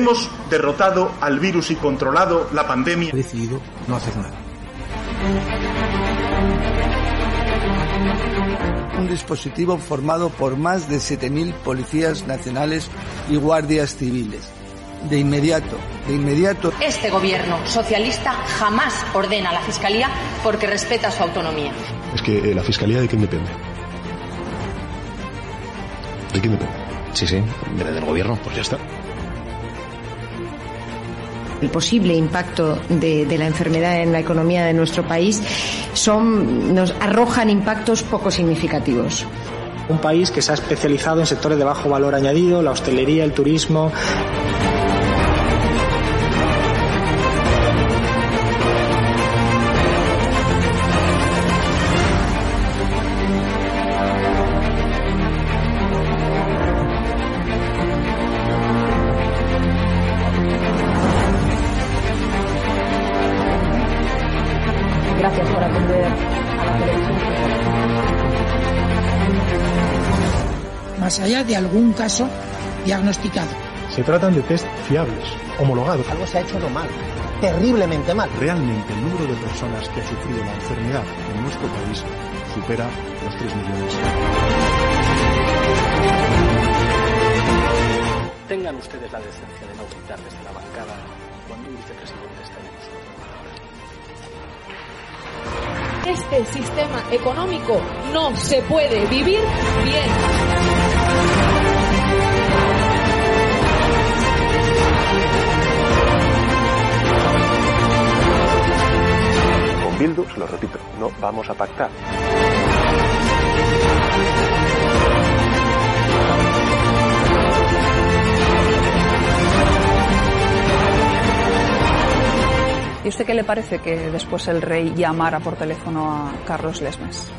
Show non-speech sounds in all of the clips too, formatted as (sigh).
Hemos derrotado al virus y controlado la pandemia. He decidido no hacer nada. Un dispositivo formado por más de 7.000 policías nacionales y guardias civiles. De inmediato, de inmediato. Este gobierno socialista jamás ordena a la Fiscalía porque respeta su autonomía. Es que eh, la Fiscalía de quién depende. ¿De quién depende? Sí, sí, debe del gobierno. Pues ya está. El posible impacto de, la enfermedad en la economía de nuestro país son, nos arrojan impactos poco significativos. Un país que se ha especializado en sectores de bajo valor añadido, la hostelería, el turismo. Algún caso diagnosticado. Se tratan de test fiables, homologados. Algo se ha hecho no mal, terriblemente mal. Realmente el número de personas que ha sufrido la enfermedad en nuestro país supera los 3 millones. Tengan ustedes la decencia de no gritar desde la bancada cuando un vicepresidente está en nosotros. Este sistema económico no se puede vivir bien. Bildu, se lo repito, no vamos a pactar. ¿Y usted qué le parece que después el rey llamara por teléfono a Carlos Lesmes?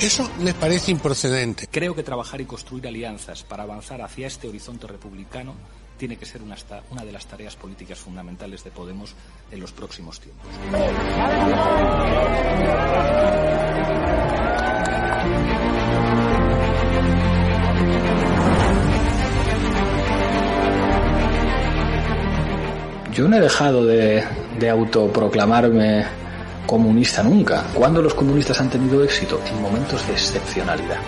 Eso me parece improcedente. Creo que trabajar y construir alianzas para avanzar hacia este horizonte republicano tiene que ser una, de las tareas políticas fundamentales de Podemos en los próximos tiempos. Yo no he dejado de, de autoproclamarme comunista nunca. ¿Cuándo los comunistas han tenido éxito? En momentos de excepcionalidad,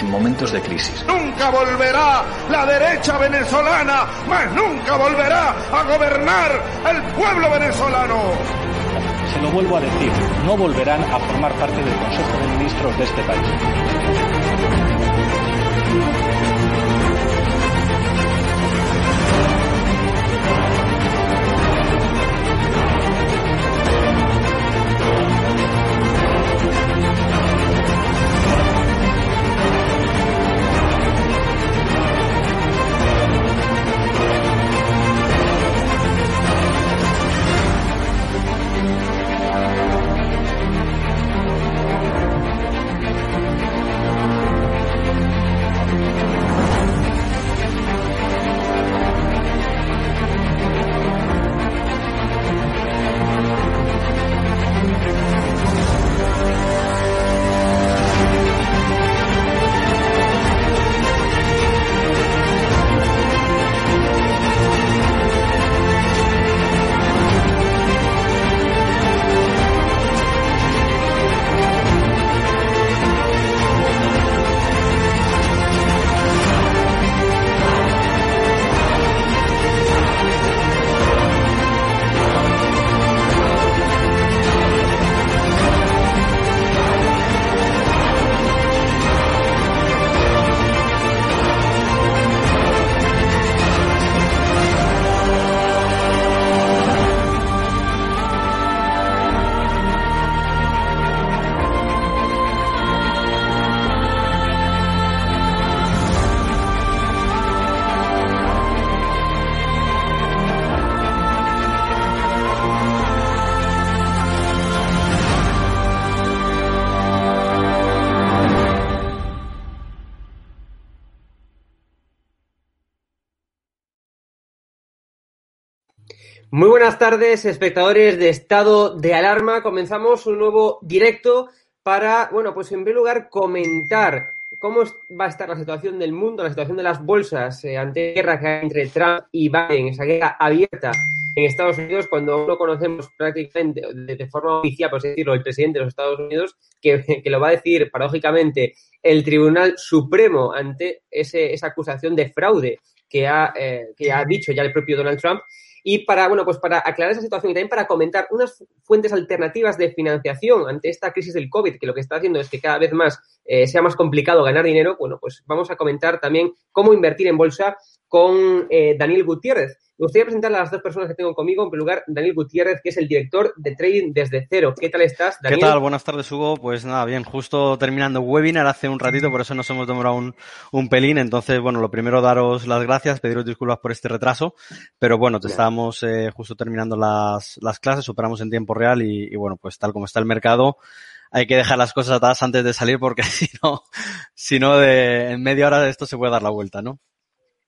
en momentos de crisis. Nunca volverá la derecha venezolana, mas nunca volverá a gobernar el pueblo venezolano. Se lo vuelvo a decir, no volverán a formar parte del Consejo de Ministros de este país. Tardes, espectadores de Estado de Alarma. Comenzamos un nuevo directo para, bueno, pues en primer lugar comentar cómo va a estar la situación del mundo, la situación de las bolsas eh, ante la guerra que hay entre Trump y Biden, esa guerra abierta en Estados Unidos, cuando no conocemos prácticamente de, forma oficial, por decirlo, el presidente de los Estados Unidos, que, (laughs) que lo va a decir paradójicamente el Tribunal Supremo ante ese, esa acusación de fraude que ha, eh, que ha dicho ya el propio Donald Trump y para, bueno, pues para aclarar esa situación y también para comentar unas fuentes alternativas de financiación ante esta crisis del COVID, que lo que está haciendo es que cada vez más eh, sea más complicado ganar dinero, bueno, pues vamos a comentar también cómo invertir en bolsa con eh, Daniel Gutiérrez. Me gustaría presentar a las dos personas que tengo conmigo. En primer lugar, Daniel Gutiérrez, que es el director de Trading desde cero. ¿Qué tal estás, Daniel? ¿Qué tal? Buenas tardes, Hugo. Pues nada, bien, justo terminando webinar hace un ratito, por eso nos hemos demorado un, un pelín. Entonces, bueno, lo primero, daros las gracias, pediros disculpas por este retraso. Pero bueno, te estábamos eh, justo terminando las, las clases, superamos en tiempo real y, y bueno, pues tal como está el mercado, hay que dejar las cosas atadas antes de salir porque (laughs) si no, si no de, en media hora de esto se puede dar la vuelta, ¿no?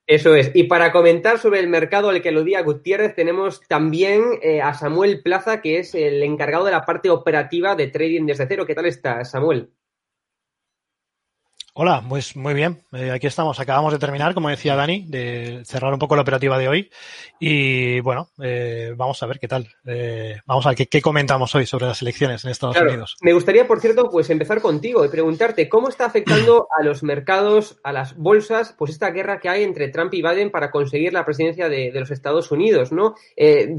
Eso es. Y para comentar sobre el mercado al que aludía Gutiérrez, tenemos también eh, a Samuel Plaza, que es el encargado de la parte operativa de trading desde cero. ¿Qué tal está, Samuel? Hola, pues muy bien. Eh, aquí estamos. Acabamos de terminar, como decía Dani, de cerrar un poco la operativa de hoy. Y bueno, eh, vamos a ver qué tal. Eh, vamos a ver qué, comentamos hoy sobre las elecciones en Estados Unidos. Me gustaría, por cierto, pues empezar contigo y preguntarte cómo está afectando (clears throat) a los mercados, a las bolsas, pues esta guerra que hay entre Trump y Biden para conseguir la presidencia de, de los Estados Unidos, ¿no?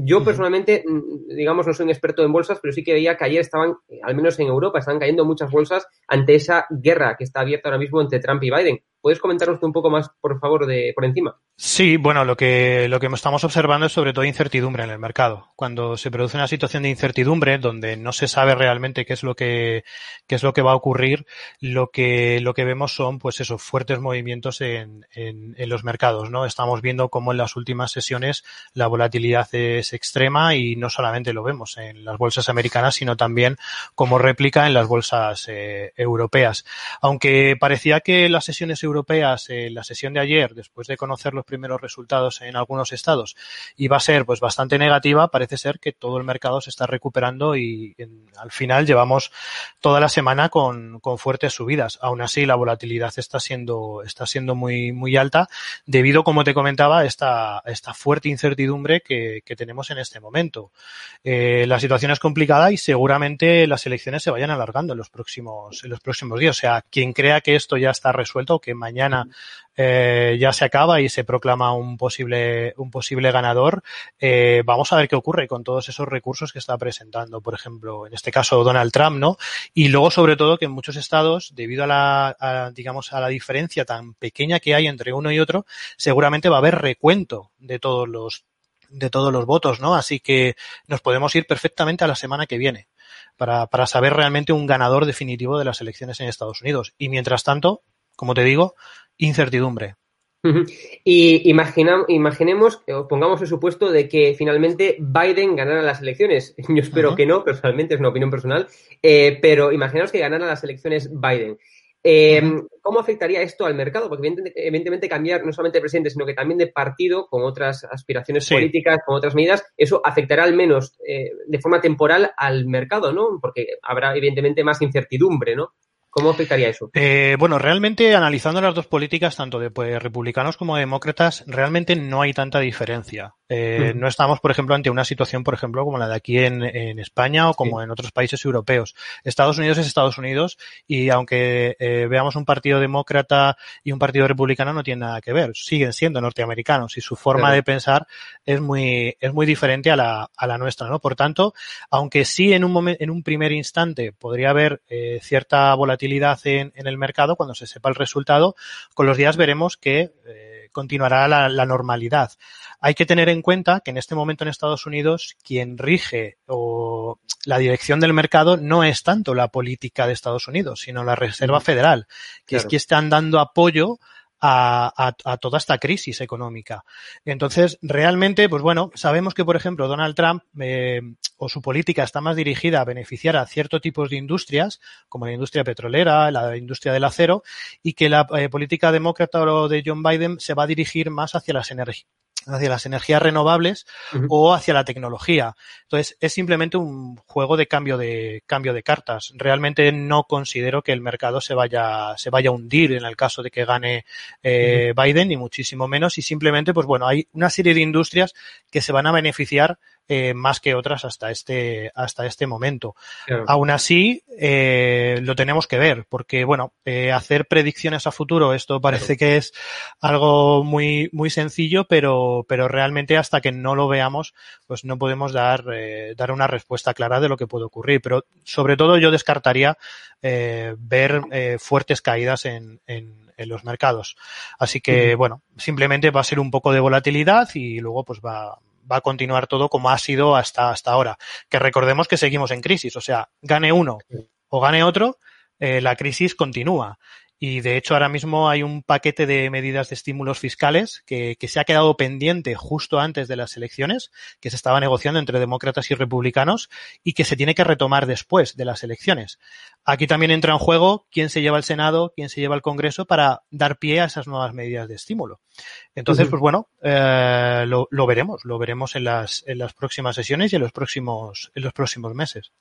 yo personalmente, mm, digamos, no soy un experto en bolsas, pero sí que veía que ayer estaban, al menos en Europa, estaban cayendo muchas bolsas ante esa guerra que está abierta ahora mismo entre Trump y Biden. ¿Puedes comentarnos un poco más, por favor, de por encima? Sí, bueno, lo que, lo que estamos observando es sobre todo incertidumbre en el mercado. Cuando se produce una situación de incertidumbre donde no se sabe realmente qué es lo que, qué es lo que va a ocurrir, lo que, lo que vemos son, pues esos fuertes movimientos en, en, en los mercados, ¿no? Estamos viendo cómo en las últimas sesiones la volatilidad es extrema y no solamente lo vemos en las bolsas americanas, sino también como réplica en las bolsas eh, europeas. Aunque parecía que las sesiones europeas europeas en la sesión de ayer, después de conocer los primeros resultados en algunos estados, iba a ser pues bastante negativa, parece ser que todo el mercado se está recuperando y en, al final llevamos toda la semana con, con, fuertes subidas. Aún así, la volatilidad está siendo, está siendo muy, muy alta debido, como te comentaba, a esta, esta fuerte incertidumbre que, que tenemos en este momento. Eh, la situación es complicada y seguramente las elecciones se vayan alargando en los próximos, en los próximos días. O sea, quien crea que esto ya está resuelto, que mañana eh, ya se acaba y se proclama un posible, un posible ganador, eh, vamos a ver qué ocurre con todos esos recursos que está presentando, por ejemplo, en este caso Donald Trump, ¿no? Y luego, sobre todo, que en muchos estados, debido a la, a, digamos, a la diferencia tan pequeña que hay entre uno y otro, seguramente va a haber recuento de todos los de todos los votos, ¿no? Así que nos podemos ir perfectamente a la semana que viene para, para saber realmente un ganador definitivo de las elecciones en Estados Unidos. Y mientras tanto, como te digo, incertidumbre. Y imagina, imaginemos, o pongamos el supuesto de que finalmente Biden ganara las elecciones. (laughs) Yo espero uh -huh. que no, personalmente, es una opinión personal, eh, pero imaginaos que ganara las elecciones Biden. Eh, uh -huh. ¿Cómo afectaría esto al mercado? Porque evidentemente, cambiar no solamente de presidente, sino que también de partido, con otras aspiraciones sí. políticas, con otras medidas, eso afectará al menos eh, de forma temporal al mercado, ¿no? Porque habrá evidentemente más incertidumbre, ¿no? ¿Cómo afectaría eso? Eh, bueno, realmente analizando las dos políticas, tanto de pues, republicanos como demócratas, realmente no hay tanta diferencia. Eh, mm. No estamos, por ejemplo, ante una situación, por ejemplo, como la de aquí en, en España o como sí. en otros países europeos. Estados Unidos es Estados Unidos y aunque eh, veamos un partido demócrata y un partido republicano no tiene nada que ver. Siguen siendo norteamericanos y su forma Pero... de pensar es muy, es muy diferente a la, a la nuestra, ¿no? Por tanto, aunque sí en un momento, en un primer instante podría haber eh, cierta volatilidad en, en, el mercado, cuando se sepa el resultado, con los días veremos que eh, continuará la, la, normalidad. Hay que tener en cuenta que en este momento en Estados Unidos quien rige o la dirección del mercado no es tanto la política de Estados Unidos, sino la Reserva Federal, que claro. es que están dando apoyo a, toda esta crisis económica. Entonces, realmente, pues bueno, sabemos que, por ejemplo, Donald Trump eh, o su política está más dirigida a beneficiar a ciertos tipos de industrias, como la industria petrolera, la industria del acero, y que la eh, política demócrata o de John Biden se va a dirigir más hacia las energías hacia las energías renovables o hacia la tecnología. Entonces, es simplemente un juego de cambio de cambio de cartas. Realmente no considero que el mercado se vaya se vaya a hundir en el caso de que gane eh, Biden ni muchísimo menos y simplemente pues bueno, hay una serie de industrias que se van a beneficiar eh, más que otras hasta este, hasta este momento. Aún así, eh, lo tenemos que ver, porque bueno, eh, hacer predicciones a futuro, esto parece que es algo muy, muy sencillo, pero, pero realmente hasta que no lo veamos, pues no podemos dar, dar una respuesta clara de lo que puede ocurrir. Pero sobre todo yo descartaría ver fuertes caídas en, en en los mercados. Así que, bueno, simplemente va a ser un poco de volatilidad y luego pues va, va a continuar todo como ha sido hasta, hasta ahora. Que recordemos que seguimos en crisis, o sea, gane uno o gane otro, eh, la crisis continúa. Y de hecho ahora mismo hay un paquete de medidas de estímulos fiscales que, que, se ha quedado pendiente justo antes de las elecciones, que se estaba negociando entre demócratas y republicanos y que se tiene que retomar después de las elecciones. Aquí también entra en juego quién se lleva el Senado, quién se lleva el Congreso para dar pie a esas nuevas medidas de estímulo. Entonces, pues bueno, eh, lo, lo, veremos, lo veremos en las, en las próximas sesiones y en los próximos, en los próximos meses.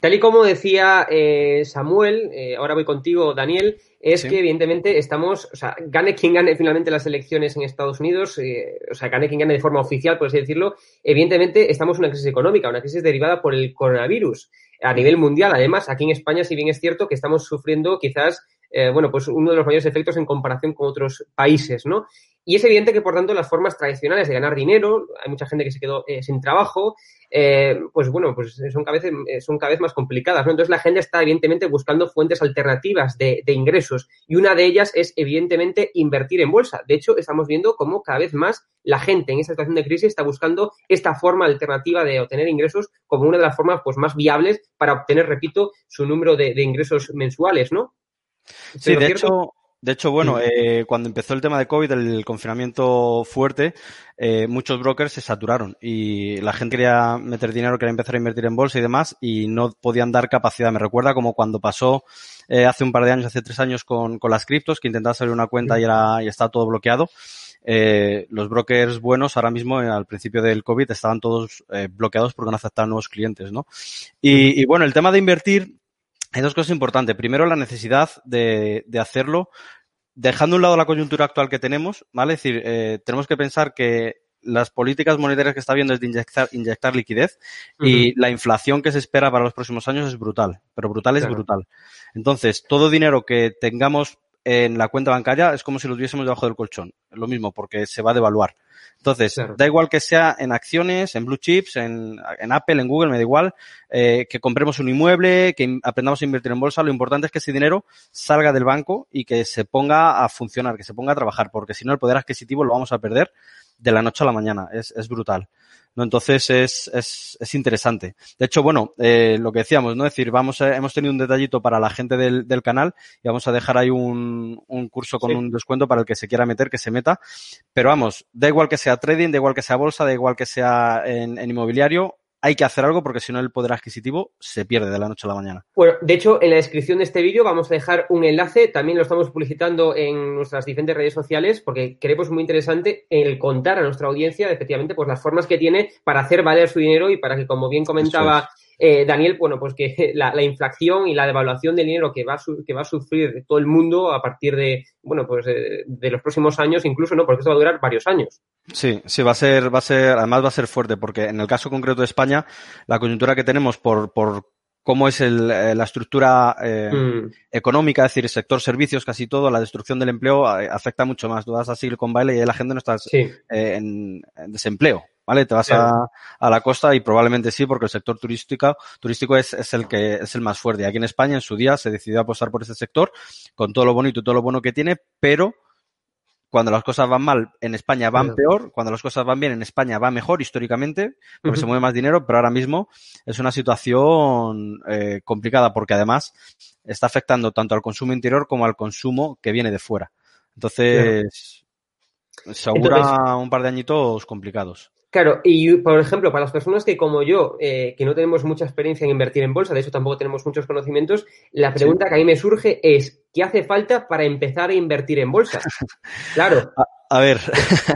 Tal y como decía eh, Samuel, eh, ahora voy contigo, Daniel, es que evidentemente estamos, o sea, gane quien gane finalmente las elecciones en Estados Unidos, eh, o sea, gane quien gane de forma oficial, por así decirlo, evidentemente estamos en una crisis económica, una crisis derivada por el coronavirus a nivel mundial. Además, aquí en España, si bien es cierto que estamos sufriendo quizás eh, bueno, pues uno de los mayores efectos en comparación con otros países, ¿no? Y es evidente que, por tanto, las formas tradicionales de ganar dinero, hay mucha gente que se quedó eh, sin trabajo, eh, pues bueno, pues son cada, vez, son cada vez más complicadas, ¿no? Entonces la gente está, evidentemente, buscando fuentes alternativas de, de, ingresos y una de ellas es, evidentemente, invertir en bolsa. De hecho, estamos viendo cómo cada vez más la gente en esta situación de crisis está buscando esta forma alternativa de obtener ingresos como una de las formas pues, más viables para obtener, repito, su número de, de ingresos mensuales, ¿no? Sí, de hecho, de hecho, bueno, eh, cuando empezó el tema de COVID, el confinamiento fuerte, eh, muchos brokers se saturaron y la gente quería meter dinero, quería empezar a invertir en bolsa y demás y no podían dar capacidad. Me recuerda como cuando pasó eh, hace un par de años, hace tres años con, con las criptos, que intentaba abrir una cuenta y, era, y estaba todo bloqueado. Eh, los brokers buenos ahora mismo eh, al principio del COVID estaban todos eh, bloqueados porque no aceptaban nuevos clientes, ¿no? Y, y, bueno, el tema de invertir hay dos cosas importantes. Primero, la necesidad de, de, hacerlo dejando a un lado la coyuntura actual que tenemos, ¿vale? Es decir, eh, tenemos que pensar que las políticas monetarias que está viendo es de inyectar, inyectar liquidez uh -huh. y la inflación que se espera para los próximos años es brutal, pero brutal es claro. brutal. Entonces, todo dinero que tengamos en la cuenta bancaria es como si lo tuviésemos debajo del colchón. Lo mismo, porque se va a devaluar. Entonces, claro. da igual que sea en acciones, en blue chips, en, en Apple, en Google, me da igual, eh, que compremos un inmueble, que aprendamos a invertir en bolsa, lo importante es que ese dinero salga del banco y que se ponga a funcionar, que se ponga a trabajar, porque si no el poder adquisitivo lo vamos a perder de la noche a la mañana, es, es brutal. ¿no? Entonces es, es, es interesante. De hecho, bueno, eh, lo que decíamos, ¿no? Es decir, vamos a, hemos tenido un detallito para la gente del, del canal y vamos a dejar ahí un, un curso con sí. un descuento para el que se quiera meter, que se meta. Pero vamos, da igual que sea trading, da igual que sea bolsa, da igual que sea en, en inmobiliario, hay que hacer algo porque si no el poder adquisitivo se pierde de la noche a la mañana. Bueno, de hecho, en la descripción de este vídeo vamos a dejar un enlace, también lo estamos publicitando en nuestras diferentes redes sociales porque creemos muy interesante el contar a nuestra audiencia efectivamente pues las formas que tiene para hacer valer su dinero y para que, como bien comentaba eh, Daniel, bueno, pues que (laughs) la, la, inflación y la devaluación del dinero que va, a su, que va a sufrir todo el mundo a partir de, bueno, pues de, de, los próximos años, incluso, ¿no? Porque esto va a durar varios años. Sí, sí, va a ser, va a ser, además va a ser fuerte, porque en el caso concreto de España, la coyuntura que tenemos por, por cómo es el, eh, la estructura eh, mm. económica, es decir, el sector servicios, casi todo, la destrucción del empleo eh, afecta mucho más. Tú vas a Silicon Valley y la gente no está sí. Eh, en, en, desempleo. ¿Vale? Te vas a, a, la costa y probablemente sí, porque el sector turístico, turístico es, es, el que es el más fuerte. Aquí en España, en su día, se decidió apostar por ese sector, con todo lo bonito y todo lo bueno que tiene, pero cuando las cosas van mal, en España van peor, cuando las cosas van bien, en España va mejor históricamente, porque uh -huh. se mueve más dinero, pero ahora mismo es una situación eh, complicada, porque además está afectando tanto al consumo interior como al consumo que viene de fuera. Entonces, se augura Entonces, un par de añitos complicados. Claro, y por ejemplo, para las personas que como yo, eh, que no tenemos mucha experiencia en invertir en bolsa, de hecho tampoco tenemos muchos conocimientos, la pregunta sí. que a mí me surge es, ¿qué hace falta para empezar a invertir en bolsa? (laughs) Claro. A ver.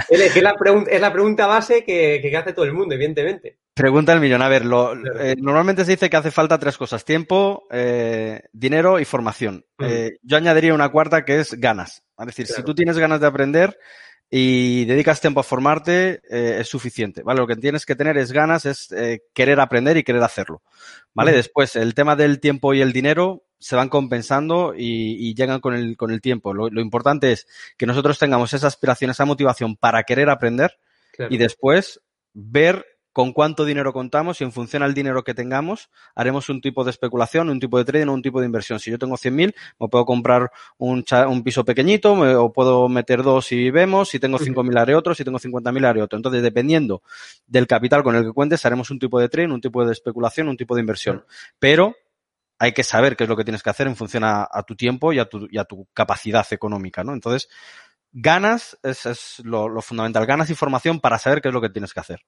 es, la es la pregunta base que, que, hace todo el mundo, evidentemente. Pregunta el millón. A ver, lo, eh, normalmente se dice que hace falta tres cosas: tiempo, eh, dinero y formación. Mm. Eh, yo añadiría una cuarta que es ganas. Es decir, si tú tienes ganas de aprender, y dedicas tiempo a formarte, eh, es suficiente, ¿vale? Lo que tienes que tener es ganas, es eh, querer aprender y querer hacerlo, ¿vale? Después, el tema del tiempo y el dinero se van compensando y, llegan con el, con el tiempo. Lo, importante es que nosotros tengamos esa aspiración, esa motivación para querer aprender y después ver con cuánto dinero contamos y en función al dinero que tengamos haremos un tipo de especulación, un tipo de trading o un tipo de inversión. Si yo tengo 100.000, me puedo comprar un, un piso pequeñito o puedo meter dos y vemos. Si tengo 5.000 haré otro, si tengo 50.000 haré otro. Entonces, dependiendo del capital con el que cuentes, haremos un tipo de trading, un tipo de especulación, un tipo de inversión. Pero hay que saber qué es lo que tienes que hacer en función a, tu tiempo y a tu, y a tu capacidad económica, ¿no? Entonces, ganas es, es lo, lo fundamental. Ganas información para saber qué es lo que tienes que hacer.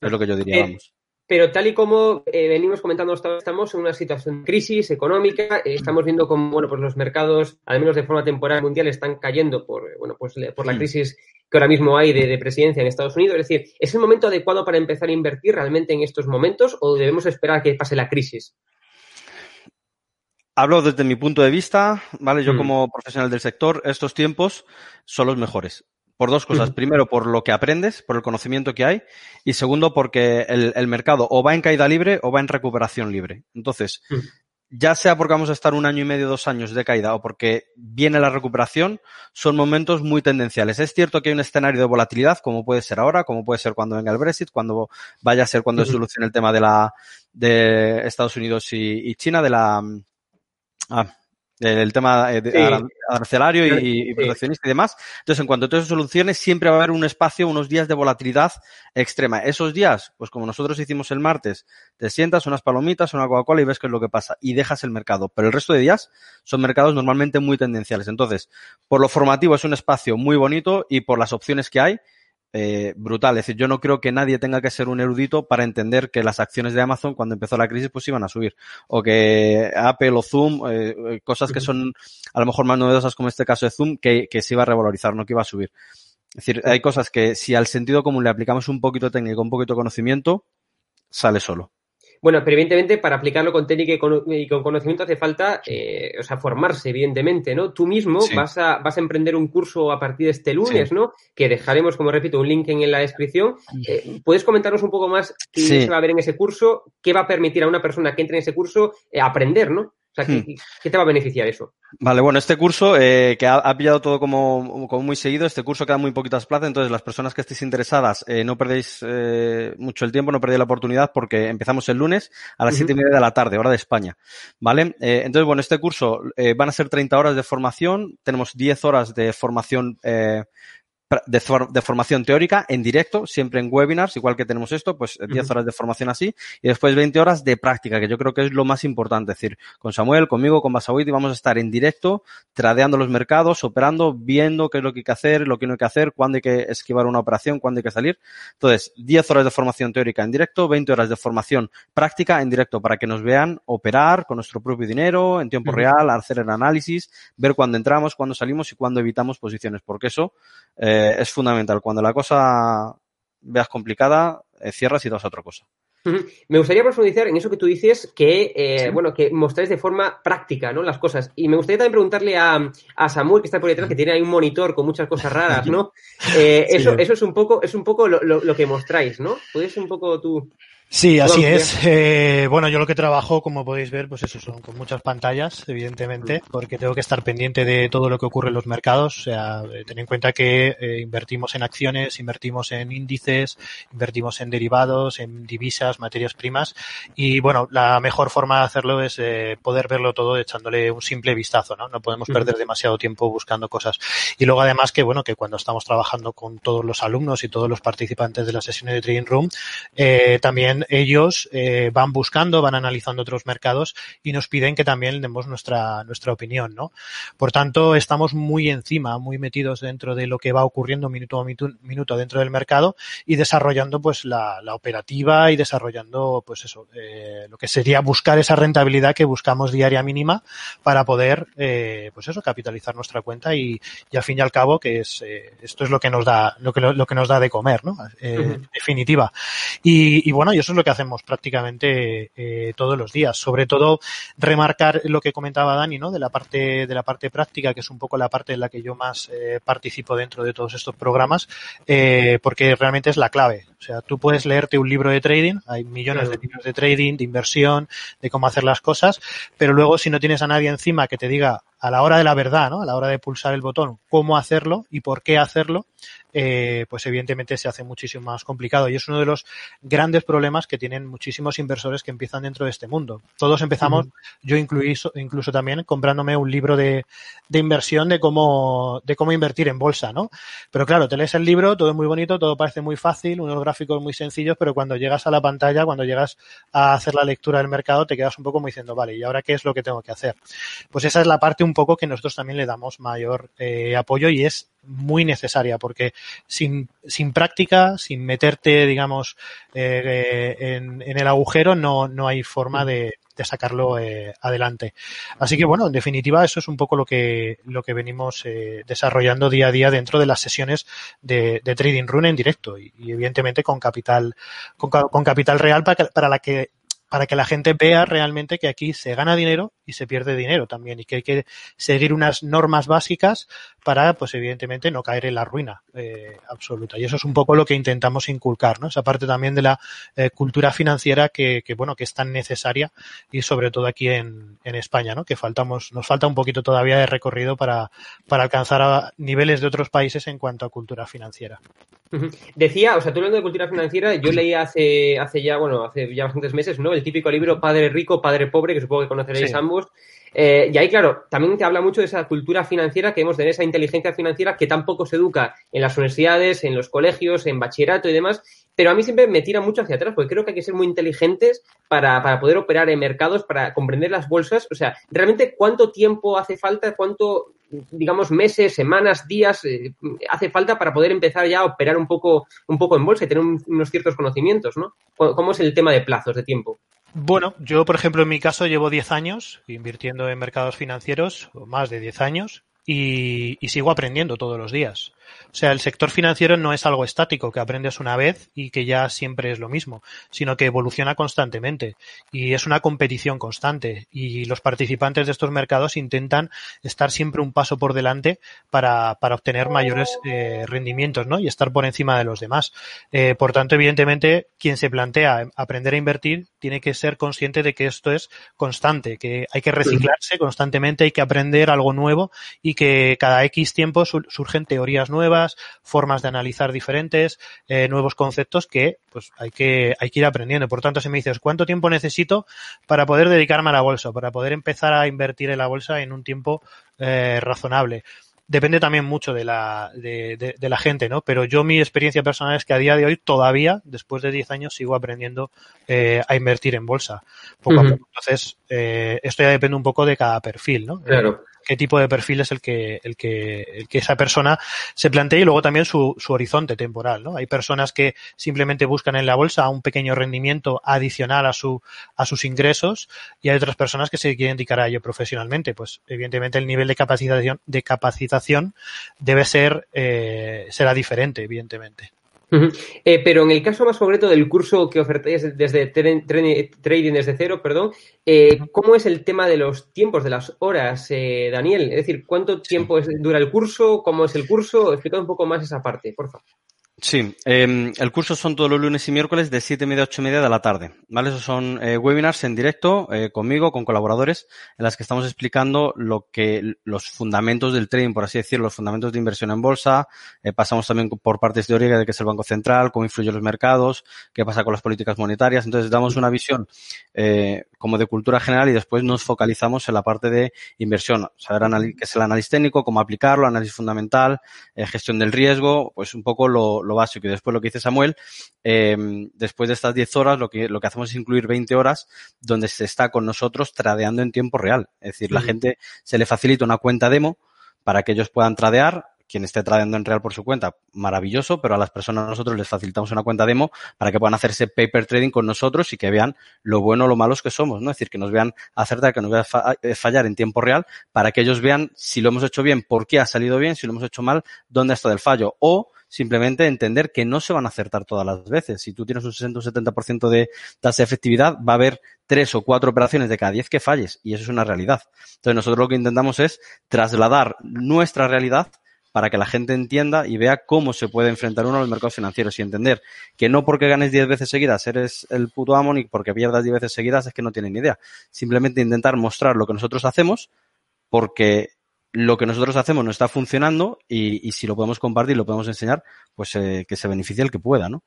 Es lo que yo diría, eh, vamos. Pero tal y como eh, venimos comentando, estamos en una situación de crisis económica, eh, estamos viendo cómo bueno, pues los mercados, al menos de forma temporal mundial, están cayendo por, bueno, pues, por la crisis que ahora mismo hay de, presidencia en Estados Unidos. Es decir, ¿es el momento adecuado para empezar a invertir realmente en estos momentos o debemos esperar a que pase la crisis? Hablo desde mi punto de vista, ¿vale? Yo mm. como profesional del sector, estos tiempos son los mejores. Por dos cosas. Primero, por lo que aprendes, por el conocimiento que hay. Y segundo, porque el, mercado o va en caída libre o va en recuperación libre. Entonces, ya sea porque vamos a estar un año y medio, dos años de caída o porque viene la recuperación, son momentos muy tendenciales. Es cierto que hay un escenario de volatilidad, como puede ser ahora, como puede ser cuando venga el Brexit, cuando vaya a ser cuando se solucione el tema de la de Estados Unidos y, China, de la ah, el tema eh, de arancelario y, proteccionista y demás. Entonces, en cuanto a todas esas soluciones, siempre va a haber un espacio, unos días de volatilidad extrema. Esos días, pues como nosotros hicimos el martes, te sientas unas palomitas, una Coca-Cola y ves qué es lo que pasa y dejas el mercado. Pero el resto de días son mercados normalmente muy tendenciales. Entonces, por lo formativo es un espacio muy bonito y por las opciones que hay, eh, brutal. Es decir, yo no creo que nadie tenga que ser un erudito para entender que las acciones de Amazon cuando empezó la crisis pues iban a subir. O que Apple o Zoom, eh, eh, cosas que son a lo mejor más novedosas como este caso de Zoom, que, que se iba a revalorizar, no que iba a subir. Es decir, hay cosas que si al sentido común le aplicamos un poquito técnico, un poquito de conocimiento, sale solo. Bueno, pero evidentemente para aplicarlo con técnica y con, conocimiento hace falta, eh, o sea, formarse, evidentemente, ¿no? Tú mismo vas, a, vas a emprender un curso a partir de este lunes, ¿no? Que dejaremos, como repito, un link en, la descripción. Eh, ¿Puedes comentarnos un poco más qué se va a ver en ese curso? ¿Qué va a permitir a una persona que entre en ese curso eh, aprender, ¿no? O sea, hmm. ¿qué, te va a beneficiar eso? Vale, bueno, este curso eh, que ha, pillado todo como, como, muy seguido, este curso queda muy poquitas plazas, entonces las personas que estéis interesadas eh, no perdéis eh, mucho el tiempo, no perdéis la oportunidad porque empezamos el lunes a las siete y media de la tarde, hora de España. ¿Vale? Eh, entonces, bueno, este curso eh, van a ser 30 horas de formación, tenemos 10 horas de formación de, de, formación teórica en directo, siempre en webinars, igual que tenemos esto, pues 10 horas de formación así, y después 20 horas de práctica, que yo creo que es lo más importante. Es decir, con Samuel, conmigo, con y vamos a estar en directo, tradeando los mercados, operando, viendo qué es lo que hay que hacer, lo que no hay que hacer, cuándo hay que esquivar una operación, cuándo hay que salir. Entonces, 10 horas de formación teórica en directo, 20 horas de formación práctica en directo para que nos vean operar con nuestro propio dinero en tiempo real, hacer el análisis, ver cuándo entramos, cuándo salimos y cuándo evitamos posiciones, porque eso eh, es fundamental. Cuando la cosa veas complicada, eh, cierras y das a otra cosa. Me gustaría profundizar en eso que tú dices, que eh, bueno, que mostráis de forma práctica, ¿no? Las cosas. Y me gustaría también preguntarle a, a Samuel, que está por detrás, que tiene ahí un monitor con muchas cosas raras, ¿no? (laughs) Eh, eso, eso es un poco, es un poco lo, lo, que mostráis, ¿no? ¿Puedes un poco tú? Sí, así es. Eh, bueno, yo lo que trabajo, como podéis ver, pues eso son con muchas pantallas, evidentemente, porque tengo que estar pendiente de todo lo que ocurre en los mercados. O sea, ten en cuenta que eh, invertimos en acciones, invertimos en índices, invertimos en derivados, en divisas, materias primas. Y bueno, la mejor forma de hacerlo es eh, poder verlo todo echándole un simple vistazo, ¿no? No podemos perder demasiado tiempo buscando cosas. Y luego además que, bueno, que cuando estamos trabajando con todos los alumnos y todos los participantes de las sesiones de Trading Room, eh, también también ellos eh, van buscando, van analizando otros mercados y nos piden que también demos nuestra, nuestra opinión, ¿no? Por tanto, estamos muy encima, muy metidos dentro de lo que va ocurriendo minuto a minuto dentro del mercado y desarrollando pues la, la operativa y desarrollando pues eso, eh, lo que sería buscar esa rentabilidad que buscamos diaria mínima para poder eh, pues eso, capitalizar nuestra cuenta y, y, al fin y al cabo que es esto es lo que nos da lo que, lo que nos da de comer, ¿no? Uh -huh. definitiva. Y, y, bueno, y eso es lo que hacemos prácticamente eh, todos los días. Sobre todo remarcar lo que comentaba Dani, ¿no? De la parte de la parte práctica, que es un poco la parte en la que yo más eh, participo dentro de todos estos programas, eh, porque realmente es la clave. O sea, tú puedes leerte un libro de trading, hay millones de libros de trading, de inversión, de cómo hacer las cosas, pero luego si no tienes a nadie encima que te diga a la hora de la verdad, ¿no? A la hora de pulsar el botón, cómo hacerlo y por qué hacerlo, eh, pues evidentemente se hace muchísimo más complicado y es uno de los grandes problemas que tienen muchísimos inversores que empiezan dentro de este mundo. Todos empezamos, uh -huh. yo incluso, incluso también comprándome un libro de, de, inversión de cómo, de cómo invertir en bolsa, ¿no? Pero claro, te lees el libro, todo es muy bonito, todo parece muy fácil, unos gráficos muy sencillos, pero cuando llegas a la pantalla, cuando llegas a hacer la lectura del mercado, te quedas un poco como diciendo, vale, ¿y ahora qué es lo que tengo que hacer? Pues esa es la parte un poco que nosotros también le damos mayor eh, apoyo y es muy necesaria porque sin, sin práctica, sin meterte, digamos, eh, en, en, el agujero, no, no hay forma de, de sacarlo eh, adelante. Así que bueno, en definitiva, eso es un poco lo que, lo que venimos eh, desarrollando día a día dentro de las sesiones de, de Trading Run en directo y, y evidentemente con capital, con, con capital real para, para la que para que la gente vea realmente que aquí se gana dinero y se pierde dinero también y que hay que seguir unas normas básicas para, pues evidentemente, no caer en la ruina eh, absoluta. Y eso es un poco lo que intentamos inculcar, ¿no? Esa parte también de la eh, cultura financiera que, que, bueno, que es tan necesaria y sobre todo aquí en, en España, ¿no? Que faltamos, nos falta un poquito todavía de recorrido para, para alcanzar a niveles de otros países en cuanto a cultura financiera. Decía, o sea, tú hablando de cultura financiera, yo leí hace, hace ya, bueno, hace ya bastantes meses, ¿no? El típico libro Padre Rico, Padre Pobre, que supongo que conoceréis sí. ambos. Eh, y ahí, claro, también te habla mucho de esa cultura financiera que hemos de esa inteligencia financiera que tampoco se educa en las universidades, en los colegios, en bachillerato y demás. Pero a mí siempre me tira mucho hacia atrás, porque creo que hay que ser muy inteligentes para, para poder operar en mercados, para comprender las bolsas. O sea, realmente cuánto tiempo hace falta, cuánto digamos, meses, semanas, días, eh, hace falta para poder empezar ya a operar un poco, un poco en bolsa y tener un, unos ciertos conocimientos, ¿no? ¿Cómo es el tema de plazos de tiempo? Bueno, yo, por ejemplo, en mi caso llevo 10 años invirtiendo en mercados financieros, más de 10 años, y, y sigo aprendiendo todos los días. O sea, el sector financiero no es algo estático que aprendes una vez y que ya siempre es lo mismo, sino que evoluciona constantemente y es una competición constante y los participantes de estos mercados intentan estar siempre un paso por delante para, para obtener mayores eh, rendimientos ¿no? y estar por encima de los demás. Eh, por tanto, evidentemente, quien se plantea aprender a invertir tiene que ser consciente de que esto es constante, que hay que reciclarse constantemente, hay que aprender algo nuevo y que cada X tiempo surgen teorías nuevas, formas de analizar diferentes, eh, nuevos conceptos que pues hay que, hay que ir aprendiendo. Por tanto, si me dices cuánto tiempo necesito para poder dedicarme a la bolsa, para poder empezar a invertir en la bolsa en un tiempo eh, razonable depende también mucho de la, de, de, de, la gente, ¿no? Pero yo mi experiencia personal es que a día de hoy todavía, después de 10 años, sigo aprendiendo eh, a invertir en bolsa. Poco uh -huh. a poco. Entonces, eh, esto ya depende un poco de cada perfil, ¿no? Claro qué tipo de perfil es el que, el que, el que esa persona se plantea y luego también su, su horizonte temporal, ¿no? Hay personas que simplemente buscan en la bolsa un pequeño rendimiento adicional a su, a sus ingresos y hay otras personas que se quieren dedicar a ello profesionalmente. Pues evidentemente el nivel de capacitación, de capacitación debe ser, eh, será diferente, evidentemente. Uh -huh. eh, pero en el caso más concreto del curso que ofertáis desde Trading desde cero, perdón, eh, ¿cómo es el tema de los tiempos, de las horas, eh, Daniel? Es decir, ¿cuánto tiempo es, dura el curso? ¿Cómo es el curso? Explica un poco más esa parte, por favor. Sí, eh, el curso son todos los lunes y miércoles de 7 y media a 8 y media de la tarde, ¿vale? Esos son eh, webinars en directo eh, conmigo, con colaboradores, en las que estamos explicando lo que, los fundamentos del trading, por así decirlo, los fundamentos de inversión en bolsa, eh, pasamos también por partes teóricas de qué es el Banco Central, cómo influyen los mercados, qué pasa con las políticas monetarias, entonces damos una visión eh, como de cultura general y después nos focalizamos en la parte de inversión, saber qué es el análisis técnico, cómo aplicarlo, análisis fundamental, eh, gestión del riesgo, pues un poco lo lo básico. Y después lo que dice Samuel, eh, después de estas 10 horas, lo que, lo que hacemos es incluir 20 horas donde se está con nosotros tradeando en tiempo real. Es decir, la gente se le facilita una cuenta demo para que ellos puedan tradear quien esté tradeando en real por su cuenta, maravilloso, pero a las personas nosotros les facilitamos una cuenta demo para que puedan hacerse paper trading con nosotros y que vean lo bueno o lo malos que somos, ¿no? Es decir, que nos vean acertar, que nos vean eh, fallar en tiempo real para que ellos vean si lo hemos hecho bien, por qué ha salido bien, si lo hemos hecho mal, dónde está el fallo. O simplemente entender que no se van a acertar todas las veces. Si tú tienes un 60 o 70% de tasa de efectividad, va a haber tres o cuatro operaciones de cada diez que falles y eso es una realidad. Entonces nosotros lo que intentamos es trasladar nuestra realidad para que la gente entienda y vea cómo se puede enfrentar uno a los mercados financieros y entender que no porque ganes 10 veces seguidas eres el puto amo ni porque pierdas 10 veces seguidas es que no tienen ni idea. Simplemente intentar mostrar lo que nosotros hacemos porque lo que nosotros hacemos no está funcionando y, y si lo podemos compartir, lo podemos enseñar, pues eh, que se beneficie el que pueda, ¿no?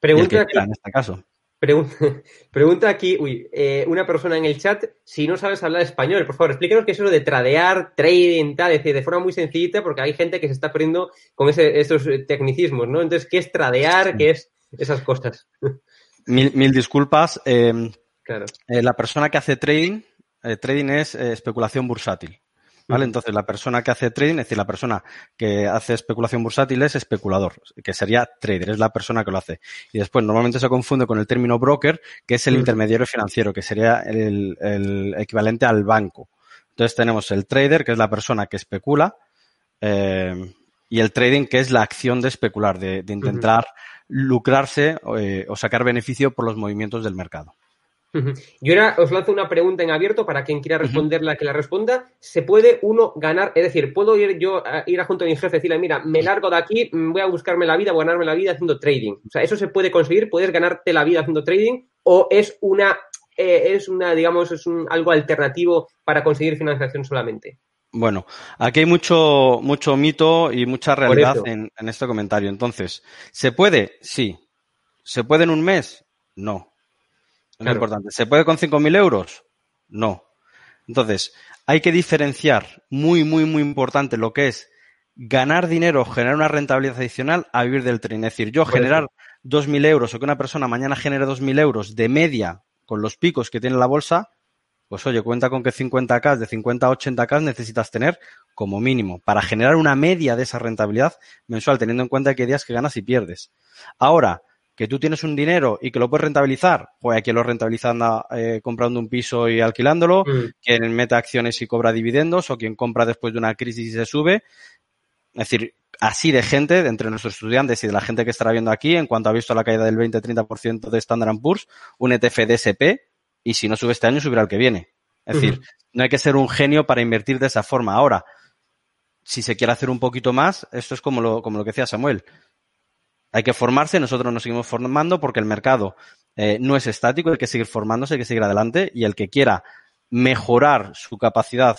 Pregunta quiera, en este caso. Pregunta, (laughs) pregunta aquí, uy, eh, una persona en el chat, si no sabes hablar español, por favor, explícanos qué es eso de tradear, trading, tal, es decir, de forma muy sencillita, porque hay gente que se está perdiendo con ese, estos tecnicismos, ¿no? Entonces, ¿qué es tradear? ¿Qué es esas cosas? (laughs) Mil, mil disculpas. Eh, claro. eh, la persona que hace trading, eh, trading es eh, especulación bursátil. ¿Vale? Entonces, la persona que hace trading, es decir, la persona que hace especulación bursátil es especulador, que sería trader, es la persona que lo hace. Y después, normalmente se confunde con el término broker, que es el intermediario financiero, que sería el, el equivalente al banco. Entonces, tenemos el trader, que es la persona que especula, eh, y el trading, que es la acción de especular, de, de intentar lucrarse eh, o sacar beneficio por los movimientos del mercado. Yo ahora os lanzo una pregunta en abierto para quien quiera responderla que la responda. ¿Se puede uno ganar? Es decir, ¿puedo ir yo a ir a junto a mi jefe y decirle, mira, me largo de aquí, mm, voy a buscarme la vida, a ganarme la vida haciendo trading? O sea, ¿eso se puede conseguir? ¿Puedes ganarte la vida haciendo trading? ¿O es una, eh, es una digamos, es un, algo alternativo para conseguir financiación solamente? Bueno, aquí hay mucho, mucho mito y mucha realidad en, en este comentario. Entonces, ¿se puede? Sí. ¿Se puede en un mes? No. Es importante. ¿Se puede con 5.000 euros? No. Entonces, hay que diferenciar muy, muy, muy importante lo que es ganar dinero, generar una rentabilidad adicional a vivir del trading. Es decir, yo Por generar 2.000 euros o que una persona mañana genere 2.000 euros de media con los picos que tiene la bolsa, pues oye, cuenta con que 50K, de 50 a 80K necesitas tener como mínimo para generar una media de esa rentabilidad mensual, teniendo en cuenta que hay días que ganas y pierdes. Ahora, que tú tienes un dinero y que lo puedes rentabilizar, pues aquí lo rentabiliza anda, eh, comprando un piso y alquilándolo, Mm. quien mete acciones y cobra dividendos, o quien compra después de una crisis y se sube. Es decir, así de gente, de entre nuestros estudiantes y de la gente que estará viendo aquí, en cuanto ha visto la caída del 20-30% de Standard Poor's, un ETF DSP, y si no sube este año, subirá el que viene. Es decir, no hay que ser un genio para invertir de esa forma. Ahora, si se quiere hacer un poquito más, esto es como lo, como lo que decía Samuel. Hay que formarse, nosotros nos seguimos formando porque el mercado eh, no es estático, hay que seguir formándose, hay que seguir adelante y el que quiera mejorar su capacidad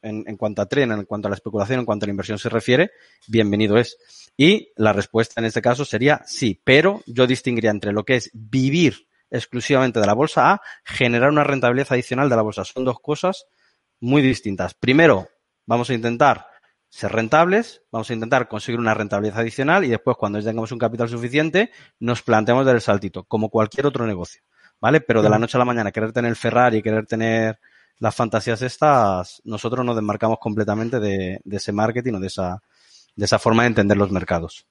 en, en cuanto a trading, en cuanto a la especulación, en cuanto a la inversión se refiere, bienvenido es. Y la respuesta en este caso sería sí, pero yo distinguiría entre lo que es vivir exclusivamente de la bolsa a generar una rentabilidad adicional de la bolsa. Son dos cosas muy distintas. Primero, vamos a intentar ser rentables, vamos a intentar conseguir una rentabilidad adicional y después cuando ya tengamos un capital suficiente nos planteamos dar el saltito, como cualquier otro negocio, ¿vale? Pero de la noche a la mañana querer tener el Ferrari, querer tener las fantasías estas, nosotros nos desmarcamos completamente de, de ese marketing o de esa, de esa forma de entender los mercados.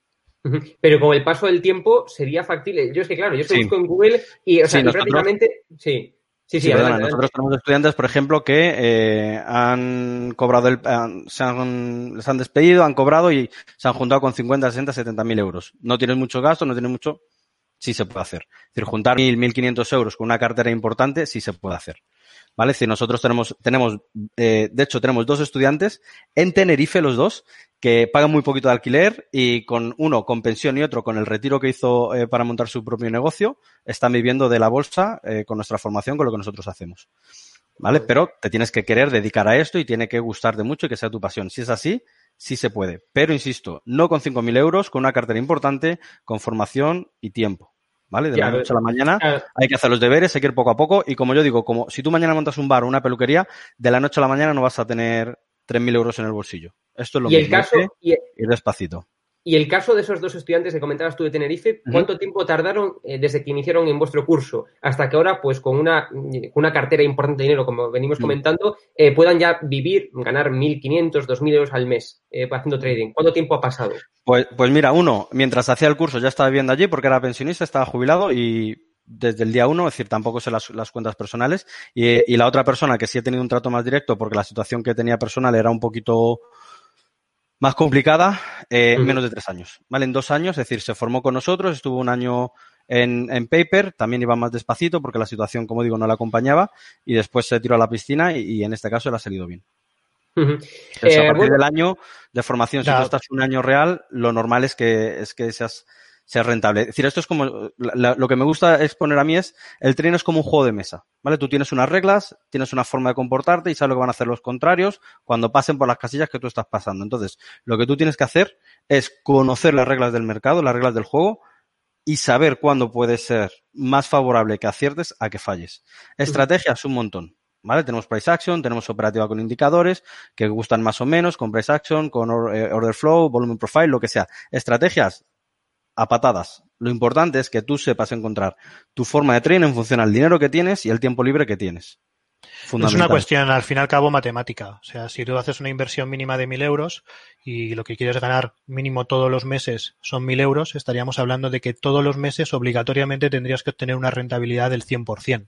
Pero con el paso del tiempo sería factible. Yo es que, claro, yo se Sí. busco en Google y, o sea, Sí, y nosotros- prácticamente. Sí, sí, sí, Sí, perdona, nosotros tenemos estudiantes, por ejemplo, que eh, han cobrado, el, han- se han, les han despedido, han cobrado y se han juntado con 50, 60, 70 mil euros. No tienes mucho gasto, no tienes mucho, sí se puede hacer. Es decir, juntar mil, mil quinientos euros con una cartera importante, sí se puede hacer. ¿Vale? Es decir, nosotros tenemos, tenemos, eh, de hecho, tenemos dos estudiantes en Tenerife, los dos, que pagan muy poquito de alquiler y con uno con pensión y otro con el retiro que hizo eh, para montar su propio negocio, están viviendo de la bolsa eh, con nuestra formación, con lo que nosotros hacemos. ¿Vale? Pero te tienes que querer dedicar a esto y tiene que gustarte mucho y que sea tu pasión. Si es así, sí se puede. Pero insisto, no con 5.000 euros, con una cartera importante, con formación y tiempo. ¿Vale? De Ya, la noche a la mañana hay que hacer los deberes, hay que ir poco a poco. Y como yo digo, como si tú mañana montas un bar o una peluquería, de la noche a la mañana no vas a tener 3.000 euros en el bolsillo. Esto es lo Y el mismo. hay caso, y, ir despacito. Y el caso de esos dos estudiantes que comentabas tú de Tenerife, ¿cuánto tiempo tardaron eh, desde que iniciaron en vuestro curso hasta que ahora, pues con una, una cartera importante de dinero, como venimos comentando, eh, puedan ya vivir, ganar 1.500, 2.000 euros al mes eh, haciendo trading? ¿Cuánto tiempo ha pasado? Pues, pues mira, uno, mientras hacía el curso ya estaba viviendo allí porque era pensionista, estaba jubilado y desde el día uno, es decir, tampoco sé las, las cuentas personales. Y, y, la otra persona que sí he tenido un trato más directo porque la situación que tenía personal era un poquito más complicada, eh, menos de tres años. ¿Vale? En dos años, es decir, se formó con nosotros, estuvo un año en, en paper, también iba más despacito porque la situación, como digo, no la acompañaba y después se tiró a la piscina y, y en este caso le ha salido bien. Entonces, Eh, a partir bueno, del año de formación, si tú estás un año real, lo normal es que, es que seas, seas rentable. Es decir, esto es como, lo que me gusta exponer a mí es, el trading es como un juego de mesa, ¿vale? Tú tienes unas reglas, tienes una forma de comportarte y sabes lo que van a hacer los contrarios cuando pasen por las casillas que tú estás pasando. Entonces, lo que tú tienes que hacer es conocer las reglas del mercado, las reglas del juego y saber cuándo puede ser más favorable que aciertes a que falles. Estrategias, un montón. ¿Vale? Tenemos price action, tenemos operativa con indicadores que gustan más o menos, con price action, con eh, order flow, volumen profile, lo que sea. Estrategias a patadas. Lo importante es que tú sepas encontrar tu forma de trading en función al dinero que tienes y el tiempo libre que tienes. Es una cuestión, al fin y al cabo, matemática. O sea, si tú haces una inversión mínima de 1.000 euros y lo que quieres ganar mínimo todos los meses son 1.000 euros, estaríamos hablando de que todos los meses obligatoriamente tendrías que obtener una rentabilidad del 100%.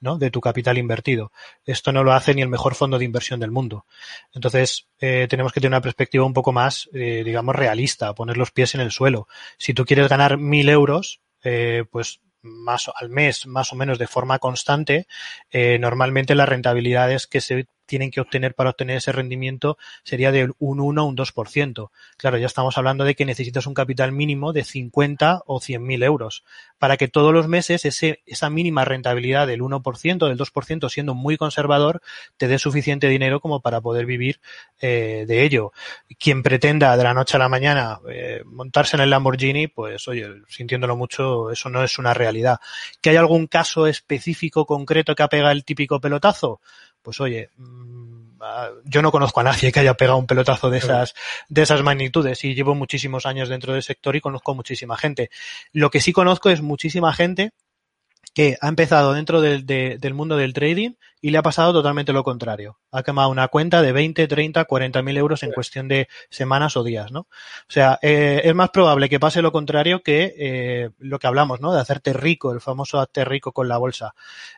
¿No? de tu capital invertido. Esto no lo hace ni el mejor fondo de inversión del mundo. Entonces, eh, tenemos que tener una perspectiva un poco más, eh, digamos, realista, poner los pies en el suelo. Si tú quieres ganar mil euros, eh, pues más al mes, más o menos de forma constante, eh, normalmente las rentabilidades que se tienen que obtener para obtener ese rendimiento sería de un 1 o un 2%. Claro, ya estamos hablando de que necesitas un capital mínimo de 50 o 100 mil euros para que todos los meses ese, esa mínima rentabilidad del 1%, del 2%, siendo muy conservador, te dé suficiente dinero como para poder vivir eh, de ello. Quien pretenda de la noche a la mañana eh, montarse en el Lamborghini, pues oye, sintiéndolo mucho, eso no es una realidad. ¿Que hay algún caso específico, concreto que ha pegado el típico pelotazo? Pues oye, mm, ah, yo no conozco a nadie que haya pegado un pelotazo de esas, de esas magnitudes y llevo muchísimos años dentro del sector y conozco muchísima gente. Lo que sí conozco es muchísima gente que ha empezado dentro del, de- del mundo del trading y le ha pasado totalmente lo contrario. Ha quemado una cuenta de 20, 30, 40 mil euros en cuestión de semanas o días, ¿no? O sea, eh, es más probable que pase lo contrario que eh, lo que hablamos, ¿no? De hacerte rico, el famoso hazte rico con la bolsa.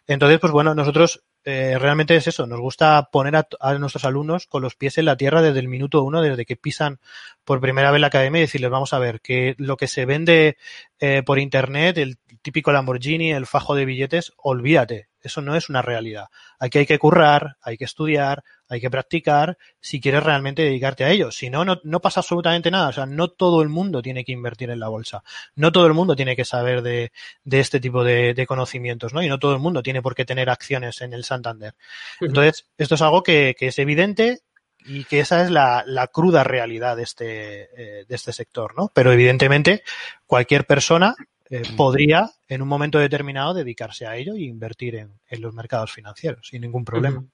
Entonces, pues bueno, nosotros eh, realmente es eso, nos gusta poner a, nuestros alumnos con los pies en la tierra desde el minuto uno, desde que pisan por primera vez la academia y decirles, vamos a ver, que lo que se vende eh, por internet, el típico Lamborghini, el fajo de billetes, olvídate, eso no es una realidad. Aquí hay que currar, hay que estudiar, hay que practicar si quieres realmente dedicarte a ello. Si no, no, no pasa absolutamente nada. O sea, no todo el mundo tiene que invertir en la bolsa. No todo el mundo tiene que saber de, de este tipo de, de conocimientos, ¿no? Y no todo el mundo tiene por qué tener acciones en el Santander. Entonces, esto es algo que, que es evidente y que esa es la, la cruda realidad de este, eh, de este sector, ¿no? Pero evidentemente cualquier persona eh, podría en un momento determinado dedicarse a ello e invertir en, en los mercados financieros sin ningún problema.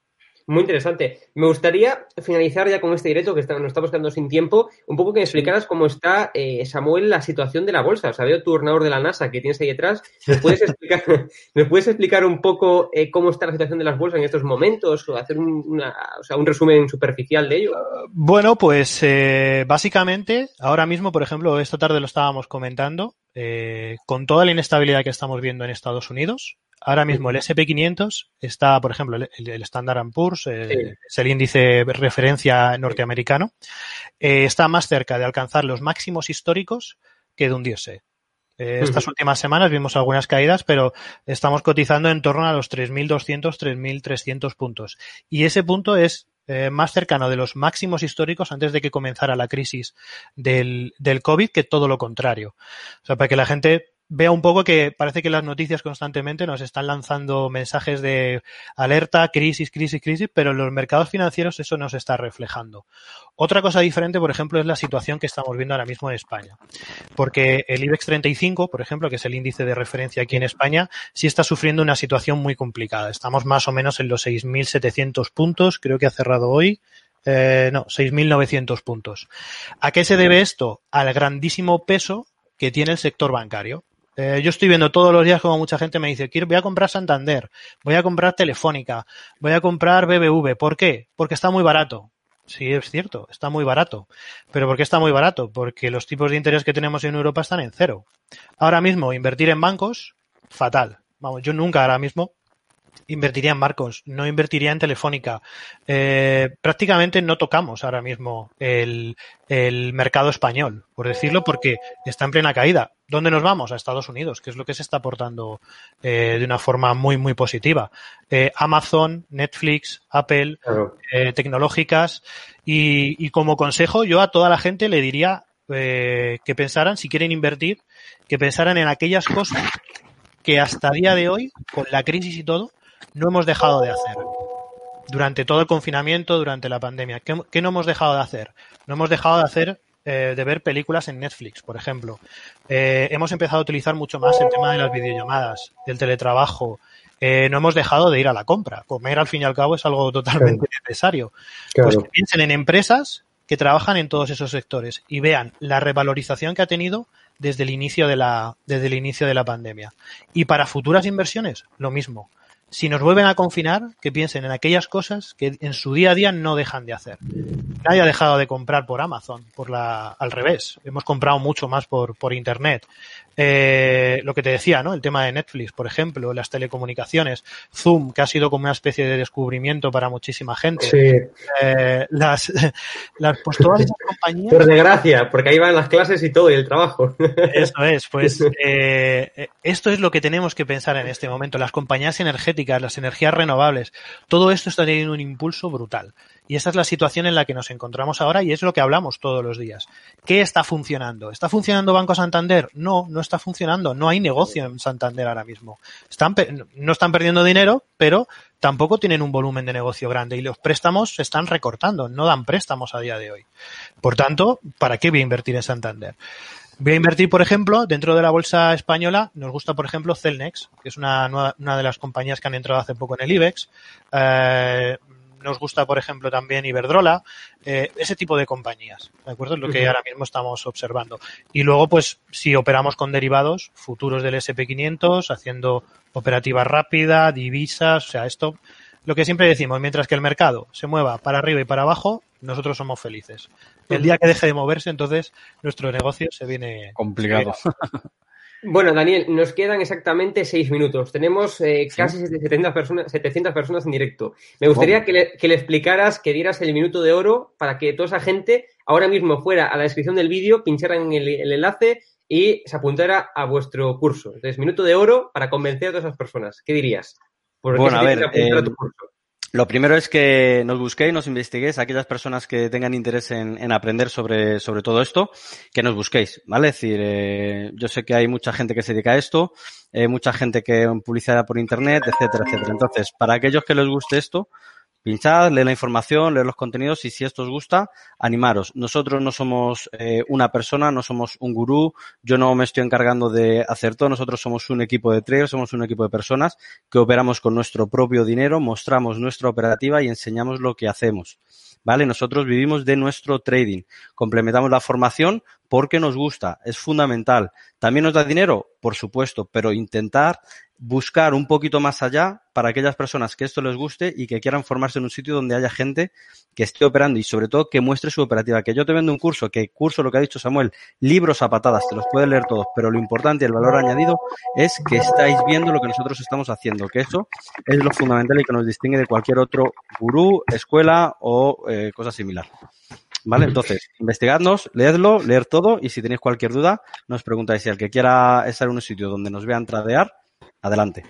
Muy interesante. Me gustaría finalizar ya con este directo que está- nos estamos quedando sin tiempo, un poco que me explicaras cómo está, eh, Samuel, la situación de la bolsa. O sea, veo tu ordenador de la NASA que tienes ahí detrás. ¿Me puedes explicar, (laughs) ¿me puedes explicar un poco eh, cómo está la situación de las bolsas en estos momentos? O hacer un, una- o sea, un resumen superficial de ello. Bueno, pues eh, básicamente, ahora mismo, por ejemplo, esta tarde lo estábamos comentando, eh, con toda la inestabilidad que estamos viendo en Estados Unidos, ahora mismo el SP500 está, por ejemplo, el, el Standard Poor's, Sí. es el índice de referencia norteamericano, eh, está más cerca de alcanzar los máximos históricos que de hundirse. Eh, estas últimas semanas vimos algunas caídas, pero estamos cotizando en torno a los 3.200, 3.300 puntos. Y ese punto es eh, más cercano de los máximos históricos antes de que comenzara la crisis del, del COVID que todo lo contrario. O sea, para que la gente vea un poco que parece que las noticias constantemente nos están lanzando mensajes de alerta, crisis, crisis, crisis, pero en los mercados financieros eso no se está reflejando. Otra cosa diferente, por ejemplo, es la situación que estamos viendo ahora mismo en España. Porque el IBEX 35, por ejemplo, que es el índice de referencia aquí en España, sí está sufriendo una situación muy complicada. Estamos más o menos en los 6.700 puntos, creo que ha cerrado hoy. Eh, no, 6.900 puntos. ¿A qué se debe esto? Al grandísimo peso que tiene el sector bancario. Eh, yo estoy viendo todos los días como mucha gente me dice, quiero, voy a comprar Santander, voy a comprar Telefónica, voy a comprar BBV. ¿Por qué? Porque está muy barato. Sí, es cierto, está muy barato. ¿Pero por qué está muy barato? Porque los tipos de interés que tenemos en Europa están en cero. Ahora mismo, invertir en bancos, fatal. Vamos, yo nunca ahora mismo invertiría en Marcos, no invertiría en Telefónica. Eh, prácticamente no tocamos ahora mismo el, el, mercado español, por decirlo, porque está en plena caída. ¿Dónde nos vamos? A Estados Unidos, que es lo que se está aportando eh, de una forma muy, muy positiva. Eh, Amazon, Netflix, Apple, claro. Eh, tecnológicas. Y, y, como consejo, yo a toda la gente le diría eh, que pensaran, si quieren invertir, que pensaran en aquellas cosas que hasta día de hoy, con la crisis y todo, no hemos dejado de hacer. Durante todo el confinamiento, durante la pandemia. ¿Qué, qué no hemos dejado de hacer? No hemos dejado de hacer, eh, de ver películas en Netflix, por ejemplo. Eh, hemos empezado a utilizar mucho más el tema de las videollamadas, del teletrabajo. Eh, no hemos dejado de ir a la compra. Comer, al fin y al cabo, es algo totalmente claro. necesario. Claro. Pues que piensen en empresas que trabajan en todos esos sectores y vean la revalorización que ha tenido desde el inicio de la, desde el inicio de la pandemia. Y para futuras inversiones, lo mismo si nos vuelven a confinar, que piensen en aquellas cosas que en su día a día no dejan de hacer. Nadie ha dejado de comprar por Amazon, por la, al revés. Hemos comprado mucho más por, por Internet. Eh, lo que te decía, ¿no? El tema de Netflix, por ejemplo, las telecomunicaciones, Zoom, que ha sido como una especie de descubrimiento para muchísima gente. Sí. Eh, las, (laughs) las, pues todas esas compañías. Por desgracia, porque ahí van las clases y todo, y el trabajo. (laughs) Eso es, pues eh, esto es lo que tenemos que pensar en este momento. Las compañías energéticas, las energías renovables, todo esto está teniendo un impulso brutal. Y esa es la situación en la que nos encontramos ahora y es lo que hablamos todos los días. ¿Qué está funcionando? ¿Está funcionando Banco Santander? No, no está funcionando. No hay negocio en Santander ahora mismo. No están perdiendo dinero, pero tampoco tienen un volumen de negocio grande y los préstamos se están recortando. No dan préstamos a día de hoy. Por tanto, ¿para qué voy a invertir en Santander? Voy a invertir, por ejemplo, dentro de la bolsa española, nos gusta, por ejemplo, Celnex, que es una de las compañías que han entrado hace poco en el IBEX. Eh, nos gusta, por ejemplo, también Iberdrola, eh, ese tipo de compañías, ¿de acuerdo? Es lo que uh -huh. ahora mismo estamos observando. Y luego, pues, si operamos con derivados, futuros del SP500, haciendo operativa rápida, divisas, o sea, esto, lo que siempre decimos, mientras que el mercado se mueva para arriba y para abajo, nosotros somos felices. El día que deje de moverse, entonces, nuestro negocio se viene... Complicado. Se viene (laughs) bueno, Daniel, nos quedan exactamente seis minutos. Tenemos eh, casi ¿Sí? 700, personas, 700 personas en directo. Me gustaría que le, que le, explicaras, que dieras el minuto de oro para que toda esa gente ahora mismo fuera a la descripción del vídeo, pincharan el, el enlace y se apuntara a vuestro curso. Entonces, minuto de oro para convencer a todas esas personas. ¿Qué dirías? ¿Por qué bueno, a ver, eh, a tu curso? Lo primero es que nos busquéis, nos investiguéis, aquellas personas que tengan interés en, en aprender sobre, sobre, todo esto, que nos busquéis, ¿vale? Es decir, eh, yo sé que hay mucha gente que se dedica a esto, eh, mucha gente que publicidad por internet, etcétera, etcétera. Entonces, para aquellos que les guste esto, pinchad, leed la información, leed los contenidos y si esto os gusta, animaros. Nosotros no somos eh, una persona, no somos un gurú, yo no me estoy encargando de hacer todo, nosotros somos un equipo de traders, somos un equipo de personas que operamos con nuestro propio dinero, mostramos nuestra operativa y enseñamos lo que hacemos. ¿Vale? Nosotros vivimos de nuestro trading. Complementamos la formación porque nos gusta, es fundamental. ¿También nos da dinero? Por supuesto, pero intentar buscar un poquito más allá para aquellas personas que esto les guste y que quieran formarse en un sitio donde haya gente que esté operando y sobre todo que muestre su operativa. Que yo te vendo un curso, que curso lo que ha dicho Samuel, libros a patadas, te los puedes leer todos, pero lo importante el valor añadido es que estáis viendo lo que nosotros estamos haciendo, que eso es lo fundamental y que nos distingue de cualquier otro gurú, escuela o eh, cosa similar. ¿Vale? Entonces, investigadnos, leedlo, leer todo y si tenéis cualquier duda, nos preguntáis. Si el que quiera estar en un sitio donde nos vean tradear, adelante.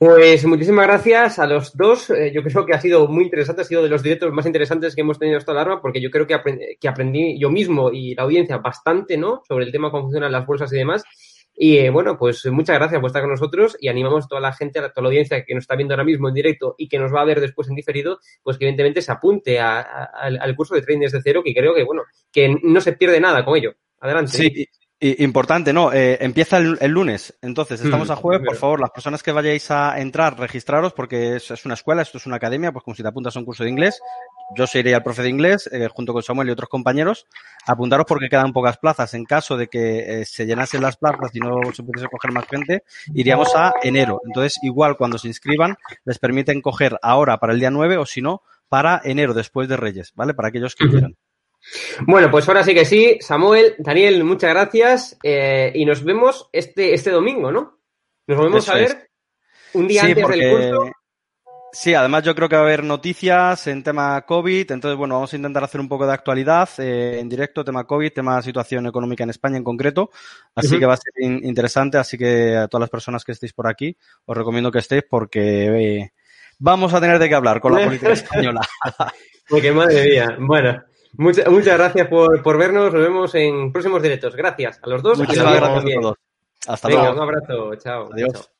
Pues muchísimas gracias a los dos. Eh, yo creo que ha sido muy interesante, ha sido de los directos más interesantes que hemos tenido hasta la arma, porque yo creo que, aprendí, que aprendí yo mismo y la audiencia bastante, ¿no? Sobre el tema cómo funcionan las bolsas y demás. Y eh, bueno, pues muchas gracias por estar con nosotros y animamos a toda la gente, a toda la audiencia que nos está viendo ahora mismo en directo y que nos va a ver después en diferido, pues que evidentemente se apunte al curso de trading desde cero, que creo que, bueno, que no se pierde nada con ello. Adelante. Y, importante, ¿no? Eh, empieza el, el, lunes, entonces estamos mm, a jueves. Por favor, las personas que vayáis a entrar, registraros porque es, es, una escuela, esto es una academia, pues como si te apuntas a un curso de inglés, yo seré el profe de inglés eh, junto con Samuel y otros compañeros. Apuntaros porque quedan pocas plazas. En caso de que eh, se llenasen las plazas y no se pudiese coger más gente, iríamos a enero. Entonces, igual cuando se inscriban, les permiten coger ahora para el día 9 o si no, para enero, después de Reyes, ¿vale? Para aquellos que quieran. Bueno, pues ahora sí que sí. Samuel, Daniel, muchas gracias. Eh, y nos vemos este, este domingo, ¿no? Nos volvemos Eso a ver es. un día Sí, antes porque- del curso. Sí, además yo creo que va a haber noticias en tema COVID, entonces bueno, vamos a intentar hacer un poco de actualidad eh, en directo, tema COVID, tema situación económica en España en concreto, así que va a ser in- interesante, así que a todas las personas que estéis por aquí, os recomiendo que estéis porque eh, vamos a tener de qué hablar con la (laughs) política española. Porque madre mía. Bueno, muchas muchas gracias por, por vernos. Nos vemos en próximos directos. Gracias a los dos. los gracias a todos. Hasta Venga, luego. Un abrazo. Chao. Adiós. Chao.